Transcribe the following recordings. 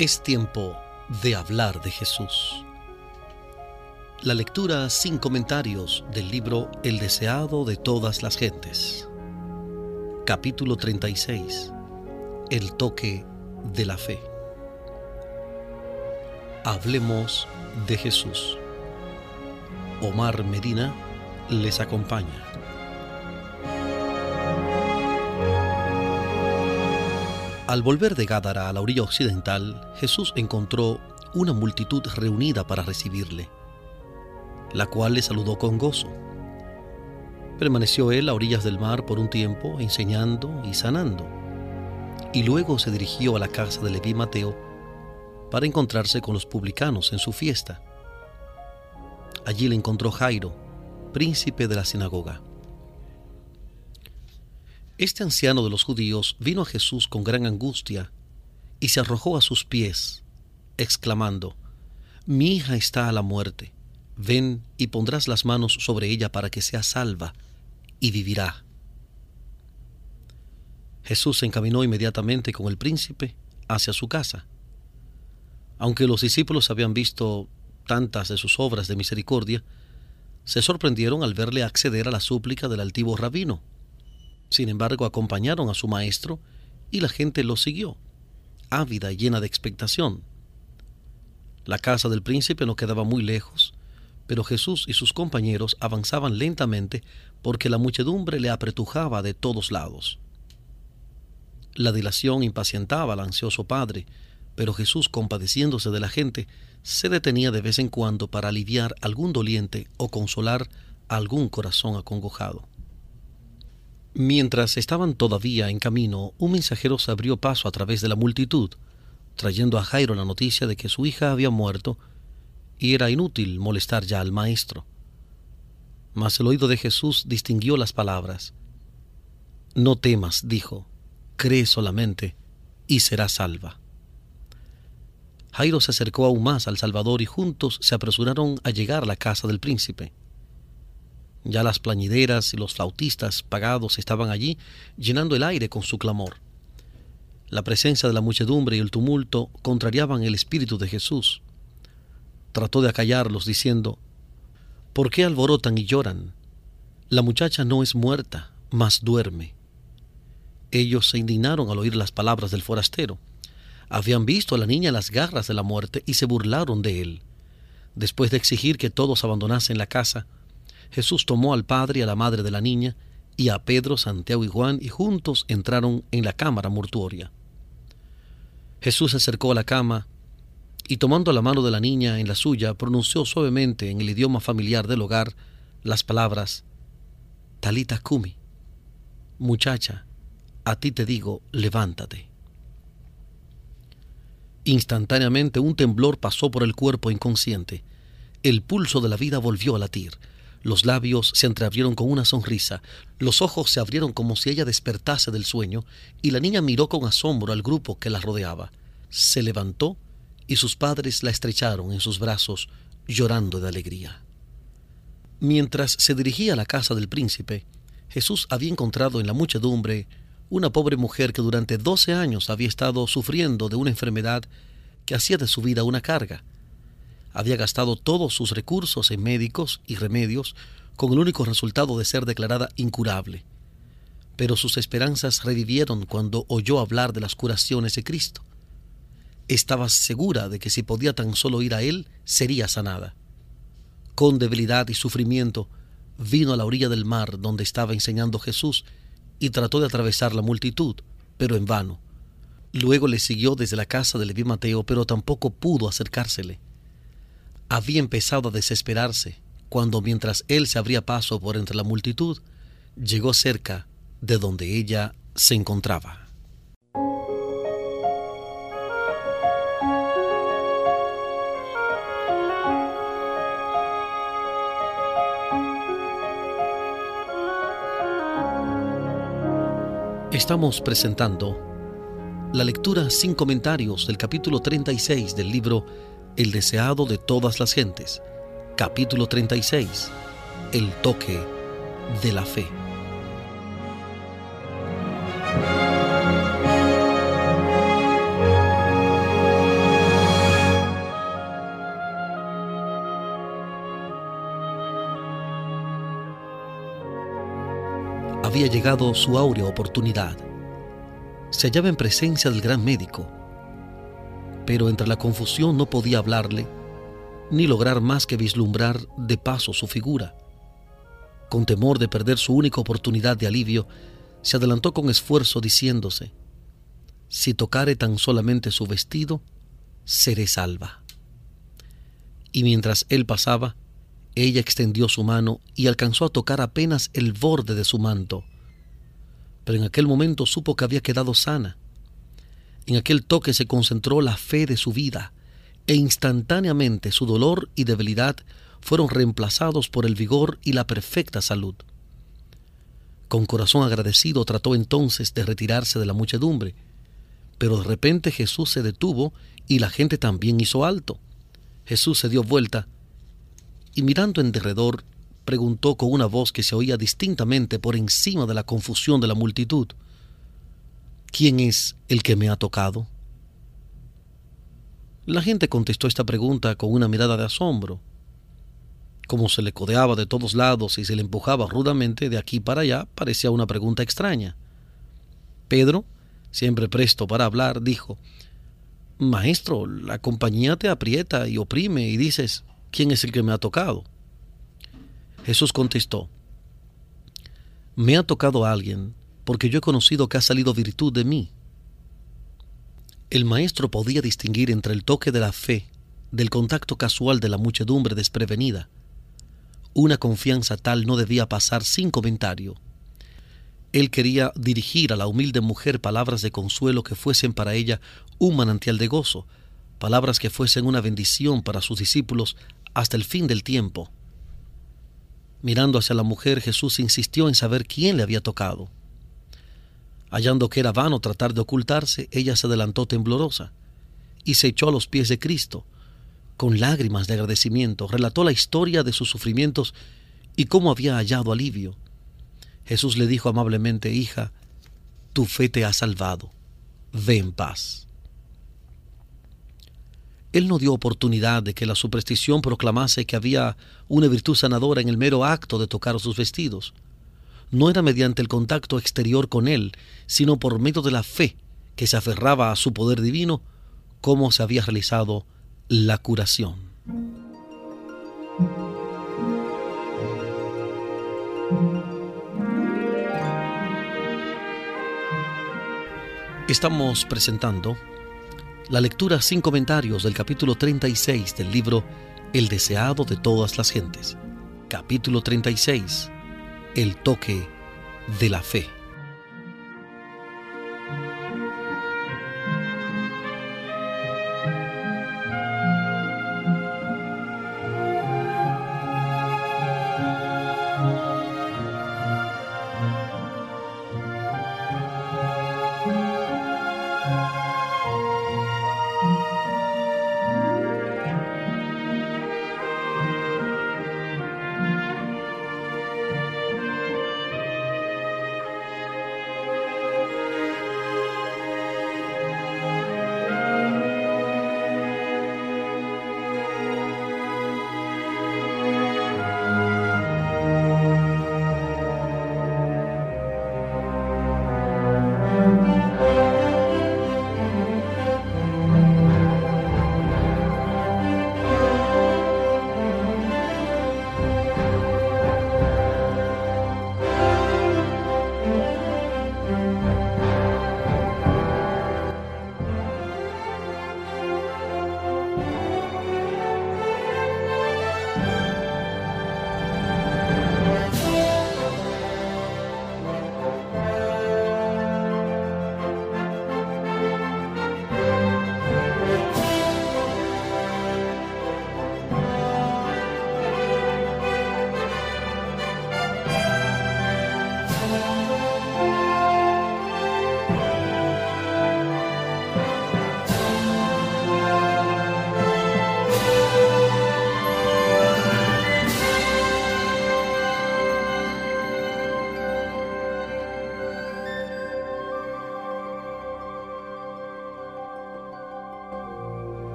Es tiempo de hablar de Jesús. La lectura sin comentarios del libro El deseado de todas las gentes. Capítulo 36. El toque de la fe. Hablemos de Jesús. Omar Medina les acompaña. Al volver de Gádara a la orilla occidental, Jesús encontró una multitud reunida para recibirle, la cual le saludó con gozo. Permaneció él a orillas del mar por un tiempo, enseñando y sanando, y luego se dirigió a la casa de Leví Mateo para encontrarse con los publicanos en su fiesta. Allí le encontró Jairo, príncipe de la sinagoga. Este anciano de los judíos vino a Jesús con gran angustia y se arrojó a sus pies, exclamando, Mi hija está a la muerte, ven y pondrás las manos sobre ella para que sea salva y vivirá. Jesús se encaminó inmediatamente con el príncipe hacia su casa. Aunque los discípulos habían visto tantas de sus obras de misericordia, se sorprendieron al verle acceder a la súplica del altivo rabino sin embargo, acompañaron a su maestro y la gente lo siguió, ávida y llena de expectación. La casa del príncipe no quedaba muy lejos, pero Jesús y sus compañeros avanzaban lentamente porque la muchedumbre le apretujaba de todos lados. La dilación impacientaba al ansioso padre, pero Jesús, compadeciéndose de la gente, se detenía de vez en cuando para aliviar algún doliente o consolar algún corazón acongojado. Mientras estaban todavía en camino, un mensajero se abrió paso a través de la multitud, trayendo a Jairo la noticia de que su hija había muerto y era inútil molestar ya al maestro. Mas el oído de Jesús distinguió las palabras. No temas, dijo, cree solamente y serás salva. Jairo se acercó aún más al Salvador y juntos se apresuraron a llegar a la casa del príncipe. Ya las plañideras y los flautistas pagados estaban allí, llenando el aire con su clamor. La presencia de la muchedumbre y el tumulto contrariaban el espíritu de Jesús. Trató de acallarlos diciendo, ¿Por qué alborotan y lloran? La muchacha no es muerta, mas duerme. Ellos se indignaron al oír las palabras del forastero. Habían visto a la niña las garras de la muerte y se burlaron de él. Después de exigir que todos abandonasen la casa, Jesús tomó al padre y a la madre de la niña, y a Pedro, Santiago y Juan, y juntos entraron en la cámara mortuoria. Jesús se acercó a la cama y tomando la mano de la niña en la suya, pronunció suavemente en el idioma familiar del hogar las palabras Talita Kumi, muchacha, a ti te digo, levántate. Instantáneamente un temblor pasó por el cuerpo inconsciente. El pulso de la vida volvió a latir. Los labios se entreabrieron con una sonrisa, los ojos se abrieron como si ella despertase del sueño, y la niña miró con asombro al grupo que la rodeaba. Se levantó y sus padres la estrecharon en sus brazos, llorando de alegría. Mientras se dirigía a la casa del príncipe, Jesús había encontrado en la muchedumbre una pobre mujer que durante doce años había estado sufriendo de una enfermedad que hacía de su vida una carga había gastado todos sus recursos en médicos y remedios con el único resultado de ser declarada incurable. Pero sus esperanzas revivieron cuando oyó hablar de las curaciones de Cristo. Estaba segura de que si podía tan solo ir a Él, sería sanada. Con debilidad y sufrimiento, vino a la orilla del mar donde estaba enseñando Jesús y trató de atravesar la multitud, pero en vano. Luego le siguió desde la casa de Leví Mateo, pero tampoco pudo acercársele había empezado a desesperarse cuando mientras él se abría paso por entre la multitud, llegó cerca de donde ella se encontraba. Estamos presentando la lectura sin comentarios del capítulo 36 del libro el deseado de todas las gentes. Capítulo 36. El toque de la fe. Había llegado su áurea oportunidad. Se hallaba en presencia del gran médico pero entre la confusión no podía hablarle, ni lograr más que vislumbrar de paso su figura. Con temor de perder su única oportunidad de alivio, se adelantó con esfuerzo diciéndose, si tocare tan solamente su vestido, seré salva. Y mientras él pasaba, ella extendió su mano y alcanzó a tocar apenas el borde de su manto. Pero en aquel momento supo que había quedado sana. En aquel toque se concentró la fe de su vida, e instantáneamente su dolor y debilidad fueron reemplazados por el vigor y la perfecta salud. Con corazón agradecido trató entonces de retirarse de la muchedumbre, pero de repente Jesús se detuvo y la gente también hizo alto. Jesús se dio vuelta y mirando en derredor preguntó con una voz que se oía distintamente por encima de la confusión de la multitud, ¿quién es el que me ha tocado? La gente contestó esta pregunta con una mirada de asombro. Como se le codeaba de todos lados y se le empujaba rudamente de aquí para allá, parecía una pregunta extraña. Pedro, siempre presto para hablar, dijo, Maestro, la compañía te aprieta y oprime y dices, ¿quién es el que me ha tocado? Jesús contestó, me ha tocado alguien porque yo he conocido que ha salido virtud de mí. El maestro podía distinguir entre el toque de la fe del contacto casual de la muchedumbre desprevenida. Una confianza tal no debía pasar sin comentario. Él quería dirigir a la humilde mujer palabras de consuelo que fuesen para ella un manantial de gozo, palabras que fuesen una bendición para sus discípulos hasta el fin del tiempo. Mirando hacia la mujer, Jesús insistió en saber quién le había tocado. Hallando que era vano tratar de ocultarse, ella se adelantó temblorosa y se echó a los pies de Cristo. Con lágrimas de agradecimiento, relató la historia de sus sufrimientos y cómo había hallado alivio. Jesús le dijo amablemente, Hija, tu fe te ha salvado. Ve en paz. Él no dio oportunidad de que la superstición proclamase que había una virtud sanadora en el mero acto de tocar sus vestidos. No era mediante el contacto exterior con Él, sino por medio de la fe que se aferraba a su poder divino, cómo se había realizado la curación. Estamos presentando la lectura sin comentarios del capítulo 36 del libro El deseado de todas las gentes. Capítulo 36. El toque de la fe.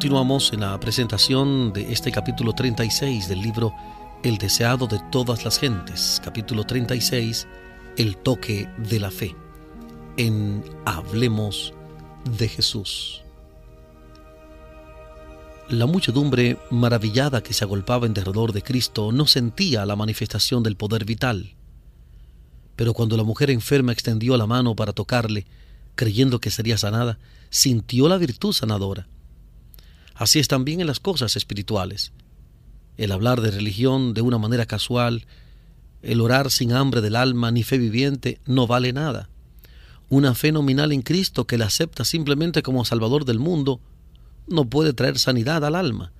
Continuamos en la presentación de este capítulo 36 del libro El deseado de todas las gentes, capítulo 36, El toque de la fe, en Hablemos de Jesús. La muchedumbre maravillada que se agolpaba en derredor de Cristo no sentía la manifestación del poder vital. Pero cuando la mujer enferma extendió la mano para tocarle, creyendo que sería sanada, sintió la virtud sanadora. Así es también en las cosas espirituales. El hablar de religión de una manera casual, el orar sin hambre del alma ni fe viviente, no vale nada. Una fe nominal en Cristo que la acepta simplemente como Salvador del mundo no puede traer sanidad al alma.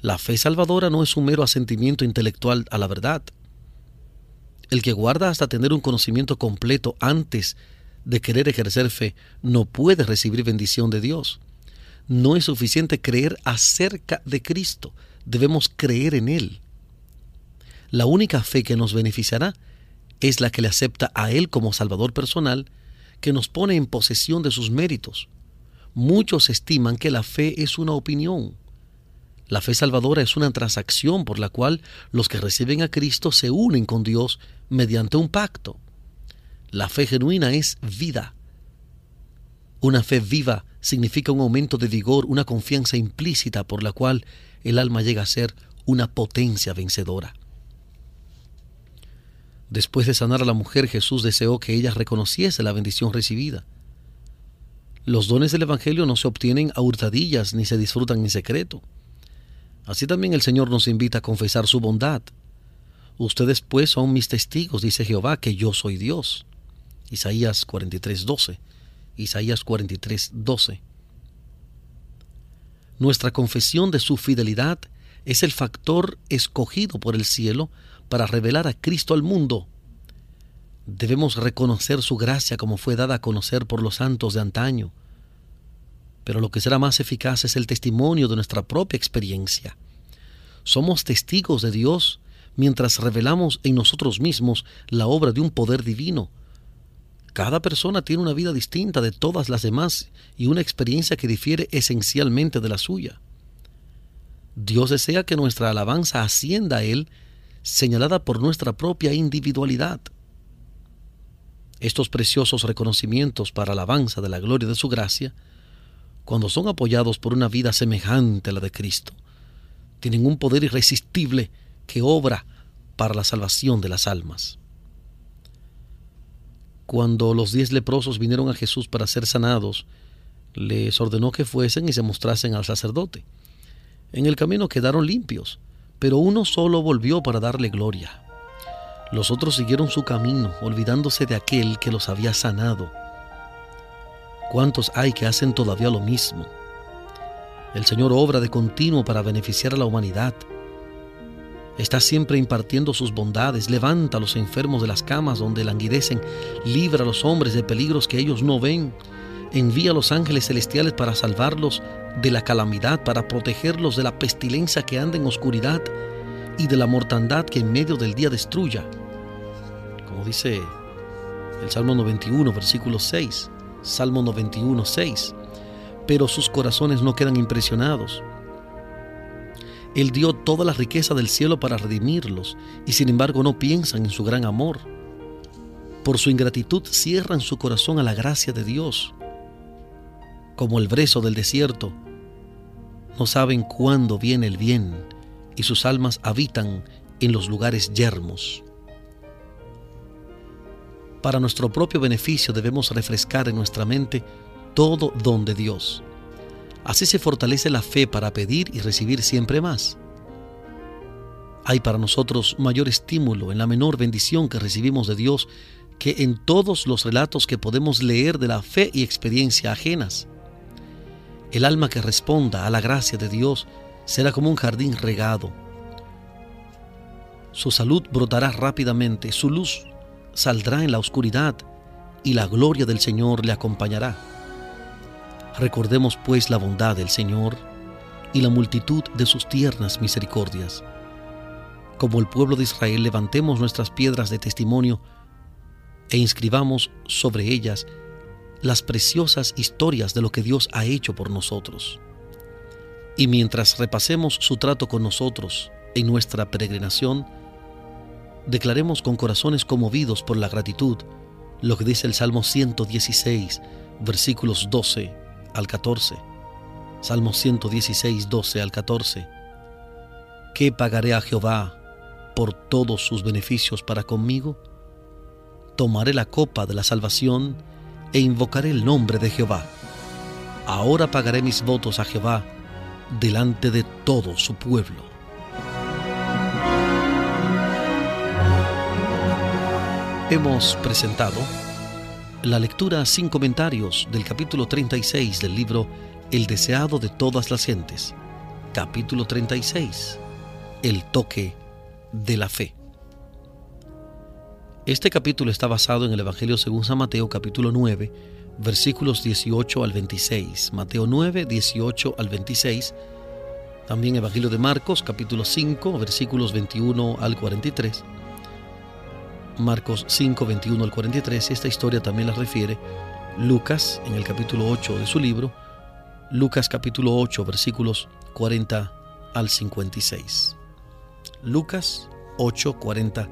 La fe salvadora no es un mero asentimiento intelectual a la verdad. El que guarda hasta tener un conocimiento completo antes de querer ejercer fe no puede recibir bendición de Dios. No es suficiente creer acerca de Cristo, debemos creer en Él. La única fe que nos beneficiará es la que le acepta a Él como Salvador personal, que nos pone en posesión de sus méritos. Muchos estiman que la fe es una opinión. La fe salvadora es una transacción por la cual los que reciben a Cristo se unen con Dios mediante un pacto. La fe genuina es vida. Una fe viva significa un aumento de vigor, una confianza implícita por la cual el alma llega a ser una potencia vencedora. Después de sanar a la mujer, Jesús deseó que ella reconociese la bendición recibida. Los dones del Evangelio no se obtienen a hurtadillas ni se disfrutan en secreto. Así también el Señor nos invita a confesar su bondad. Ustedes pues son mis testigos, dice Jehová, que yo soy Dios. Isaías 43:12. Isaías 43:12. Nuestra confesión de su fidelidad es el factor escogido por el cielo para revelar a Cristo al mundo. Debemos reconocer su gracia como fue dada a conocer por los santos de antaño. Pero lo que será más eficaz es el testimonio de nuestra propia experiencia. Somos testigos de Dios mientras revelamos en nosotros mismos la obra de un poder divino. Cada persona tiene una vida distinta de todas las demás y una experiencia que difiere esencialmente de la suya. Dios desea que nuestra alabanza ascienda a Él señalada por nuestra propia individualidad. Estos preciosos reconocimientos para alabanza de la gloria de su gracia, cuando son apoyados por una vida semejante a la de Cristo, tienen un poder irresistible que obra para la salvación de las almas. Cuando los diez leprosos vinieron a Jesús para ser sanados, les ordenó que fuesen y se mostrasen al sacerdote. En el camino quedaron limpios, pero uno solo volvió para darle gloria. Los otros siguieron su camino, olvidándose de aquel que los había sanado. ¿Cuántos hay que hacen todavía lo mismo? El Señor obra de continuo para beneficiar a la humanidad. Está siempre impartiendo sus bondades, levanta a los enfermos de las camas donde languidecen, libra a los hombres de peligros que ellos no ven, envía a los ángeles celestiales para salvarlos de la calamidad, para protegerlos de la pestilencia que anda en oscuridad y de la mortandad que en medio del día destruya. Como dice el Salmo 91, versículo 6. Salmo 91, 6. Pero sus corazones no quedan impresionados. Él dio toda la riqueza del cielo para redimirlos y sin embargo no piensan en su gran amor. Por su ingratitud cierran su corazón a la gracia de Dios como el brezo del desierto. No saben cuándo viene el bien y sus almas habitan en los lugares yermos. Para nuestro propio beneficio debemos refrescar en nuestra mente todo don de Dios. Así se fortalece la fe para pedir y recibir siempre más. Hay para nosotros mayor estímulo en la menor bendición que recibimos de Dios que en todos los relatos que podemos leer de la fe y experiencia ajenas. El alma que responda a la gracia de Dios será como un jardín regado. Su salud brotará rápidamente, su luz saldrá en la oscuridad y la gloria del Señor le acompañará. Recordemos pues la bondad del Señor y la multitud de sus tiernas misericordias. Como el pueblo de Israel levantemos nuestras piedras de testimonio e inscribamos sobre ellas las preciosas historias de lo que Dios ha hecho por nosotros. Y mientras repasemos su trato con nosotros en nuestra peregrinación, declaremos con corazones conmovidos por la gratitud lo que dice el Salmo 116, versículos 12 al 14. Salmo 116, 12 al 14. ¿Qué pagaré a Jehová por todos sus beneficios para conmigo? Tomaré la copa de la salvación e invocaré el nombre de Jehová. Ahora pagaré mis votos a Jehová delante de todo su pueblo. Hemos presentado la lectura sin comentarios del capítulo 36 del libro El deseado de todas las gentes. Capítulo 36. El toque de la fe. Este capítulo está basado en el Evangelio según San Mateo capítulo 9, versículos 18 al 26. Mateo 9, 18 al 26. También Evangelio de Marcos capítulo 5, versículos 21 al 43. Marcos 5, 21 al 43. Esta historia también la refiere Lucas en el capítulo 8 de su libro. Lucas capítulo 8, versículos 40 al 56. Lucas 8, 40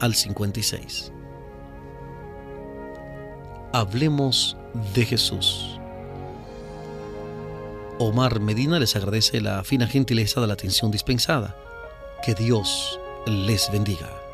al 56. Hablemos de Jesús. Omar Medina les agradece la fina gentileza de la atención dispensada. Que Dios les bendiga.